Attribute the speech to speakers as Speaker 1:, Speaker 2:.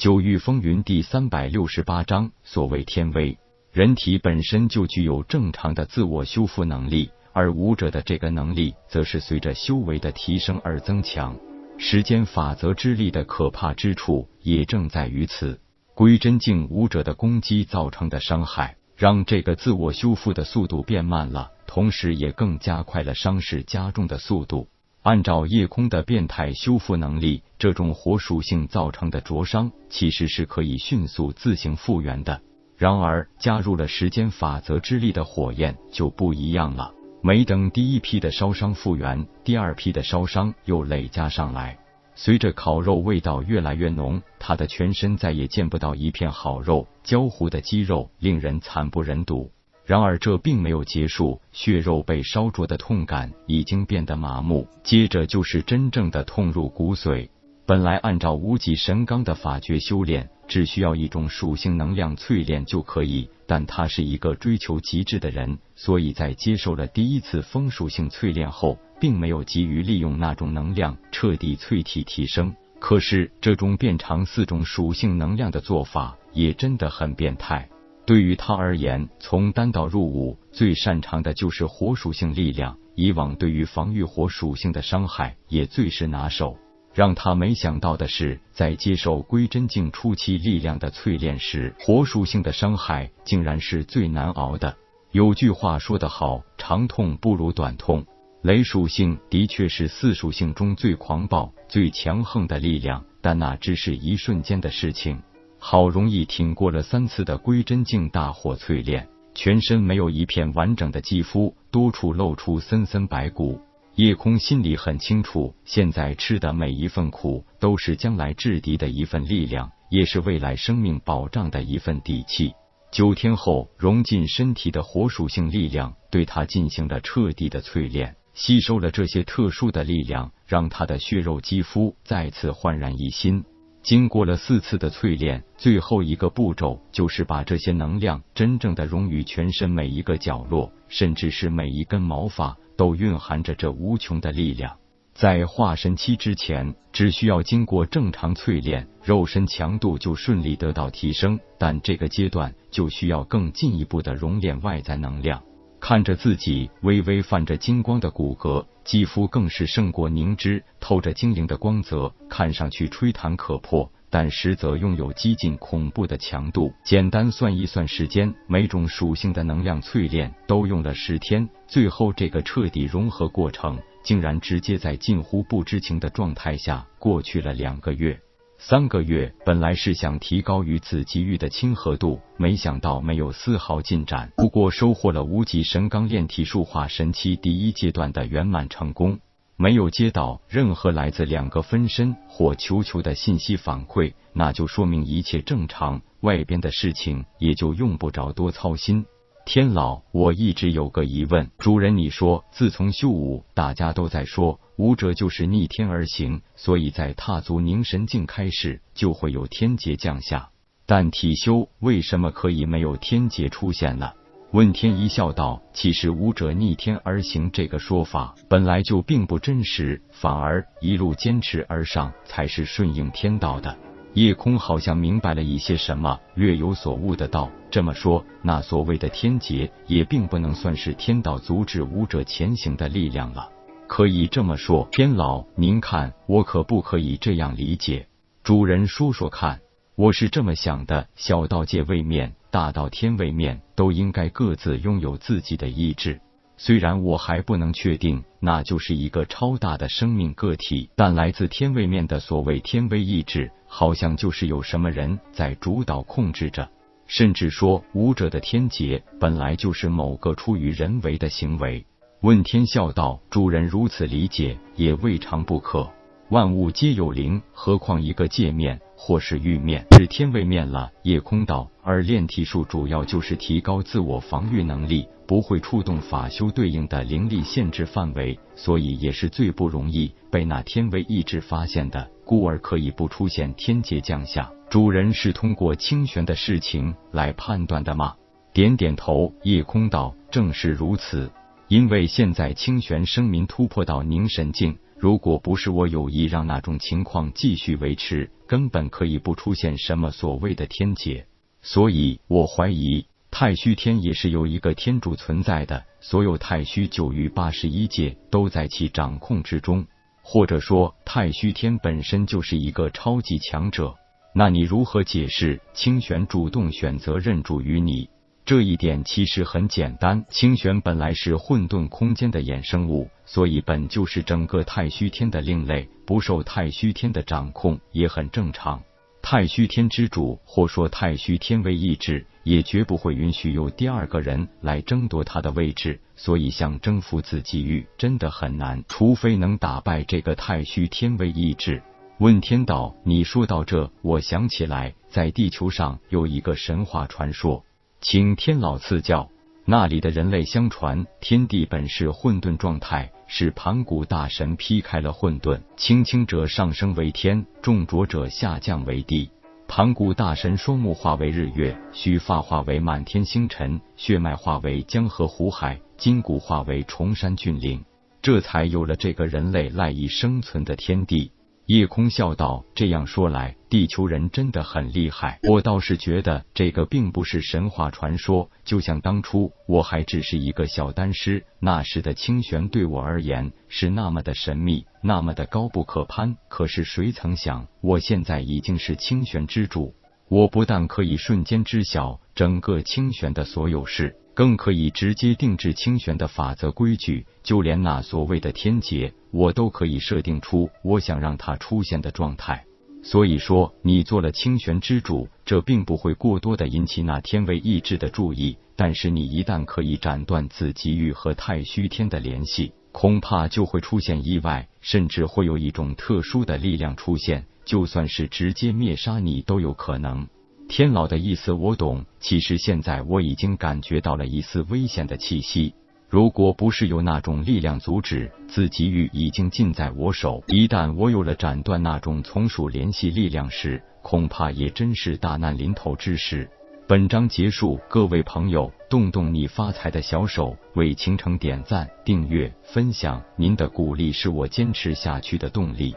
Speaker 1: 九域风云第三百六十八章，所谓天威，人体本身就具有正常的自我修复能力，而武者的这个能力，则是随着修为的提升而增强。时间法则之力的可怕之处，也正在于此。归真境武者的攻击造成的伤害，让这个自我修复的速度变慢了，同时也更加快了伤势加重的速度。按照夜空的变态修复能力，这种火属性造成的灼伤其实是可以迅速自行复原的。然而，加入了时间法则之力的火焰就不一样了。没等第一批的烧伤复原，第二批的烧伤又累加上来。随着烤肉味道越来越浓，他的全身再也见不到一片好肉，焦糊的肌肉令人惨不忍睹。然而这并没有结束，血肉被烧灼的痛感已经变得麻木，接着就是真正的痛入骨髓。本来按照无极神罡的法诀修炼，只需要一种属性能量淬炼就可以，但他是一个追求极致的人，所以在接受了第一次风属性淬炼后，并没有急于利用那种能量彻底淬体提升。可是这种变长四种属性能量的做法，也真的很变态。对于他而言，从单道入伍，最擅长的就是火属性力量。以往对于防御火属性的伤害也最是拿手。让他没想到的是，在接受归真境初期力量的淬炼时，火属性的伤害竟然是最难熬的。有句话说得好，长痛不如短痛。雷属性的确是四属性中最狂暴、最强横的力量，但那只是一瞬间的事情。好容易挺过了三次的归真境大火淬炼，全身没有一片完整的肌肤，多处露出森森白骨。叶空心里很清楚，现在吃的每一份苦，都是将来制敌的一份力量，也是未来生命保障的一份底气。九天后，融进身体的火属性力量，对他进行了彻底的淬炼，吸收了这些特殊的力量，让他的血肉肌肤再次焕然一新。经过了四次的淬炼，最后一个步骤就是把这些能量真正的融于全身每一个角落，甚至是每一根毛发都蕴含着这无穷的力量。在化神期之前，只需要经过正常淬炼，肉身强度就顺利得到提升，但这个阶段就需要更进一步的熔炼外在能量。看着自己微微泛着金光的骨骼。肌肤更是胜过凝脂，透着晶莹的光泽，看上去吹弹可破，但实则拥有激进恐怖的强度。简单算一算时间，每种属性的能量淬炼都用了十天，最后这个彻底融合过程，竟然直接在近乎不知情的状态下过去了两个月。三个月本来是想提高与子极域的亲和度，没想到没有丝毫进展。不过收获了无极神罡炼体术化神期第一阶段的圆满成功，没有接到任何来自两个分身或球球的信息反馈，那就说明一切正常，外边的事情也就用不着多操心。天老，我一直有个疑问，主人，你说自从修武，大家都在说武者就是逆天而行，所以在踏足凝神境开始就会有天劫降下，但体修为什么可以没有天劫出现呢？问天一笑道：“其实武者逆天而行这个说法本来就并不真实，反而一路坚持而上才是顺应天道的。”夜空好像明白了一些什么，略有所悟的道：“这么说，那所谓的天劫也并不能算是天道阻止武者前行的力量了。可以这么说，天老，您看我可不可以这样理解？主人说说看。我是这么想的：小道界位面，大道天位面，都应该各自拥有自己的意志。”虽然我还不能确定，那就是一个超大的生命个体，但来自天位面的所谓天威意志，好像就是有什么人在主导控制着。甚至说，武者的天劫本来就是某个出于人为的行为。问天笑道：“主人如此理解，也未尝不可。万物皆有灵，何况一个界面或是玉面是天位面了？”夜空道，而炼体术主要就是提高自我防御能力。不会触动法修对应的灵力限制范围，所以也是最不容易被那天位意志发现的，故而可以不出现天劫降下。主人是通过清玄的事情来判断的吗？点点头，夜空道正是如此。因为现在清玄生民突破到凝神境，如果不是我有意让那种情况继续维持，根本可以不出现什么所谓的天劫。所以我怀疑太虚天也是有一个天主存在的，所有太虚九于八十一界都在其掌控之中，或者说太虚天本身就是一个超级强者。那你如何解释清玄主动选择认主于你？这一点其实很简单，清玄本来是混沌空间的衍生物，所以本就是整个太虚天的另类，不受太虚天的掌控也很正常。太虚天之主，或说太虚天为意志，也绝不会允许有第二个人来争夺他的位置，所以想征服自己域真的很难，除非能打败这个太虚天为意志。问天道，你说到这，我想起来，在地球上有一个神话传说。请天老赐教。那里的人类相传，天地本是混沌状态，是盘古大神劈开了混沌，轻轻者上升为天，重浊者下降为地。盘古大神双目化为日月，须发化为满天星辰，血脉化为江河湖海，筋骨化为崇山峻岭，这才有了这个人类赖以生存的天地。夜空笑道：“这样说来，地球人真的很厉害。我倒是觉得这个并不是神话传说，就像当初我还只是一个小丹师，那时的清玄对我而言是那么的神秘，那么的高不可攀。可是谁曾想，我现在已经是清玄之主，我不但可以瞬间知晓整个清玄的所有事。”更可以直接定制清玄的法则规矩，就连那所谓的天劫，我都可以设定出我想让它出现的状态。所以说，你做了清玄之主，这并不会过多的引起那天为意志的注意。但是你一旦可以斩断紫极域和太虚天的联系，恐怕就会出现意外，甚至会有一种特殊的力量出现，就算是直接灭杀你都有可能。天老的意思我懂，其实现在我已经感觉到了一丝危险的气息。如果不是有那种力量阻止，自己域已经尽在我手。一旦我有了斩断那种从属联系力量时，恐怕也真是大难临头之时。本章结束，各位朋友，动动你发财的小手，为倾城点赞、订阅、分享，您的鼓励是我坚持下去的动力。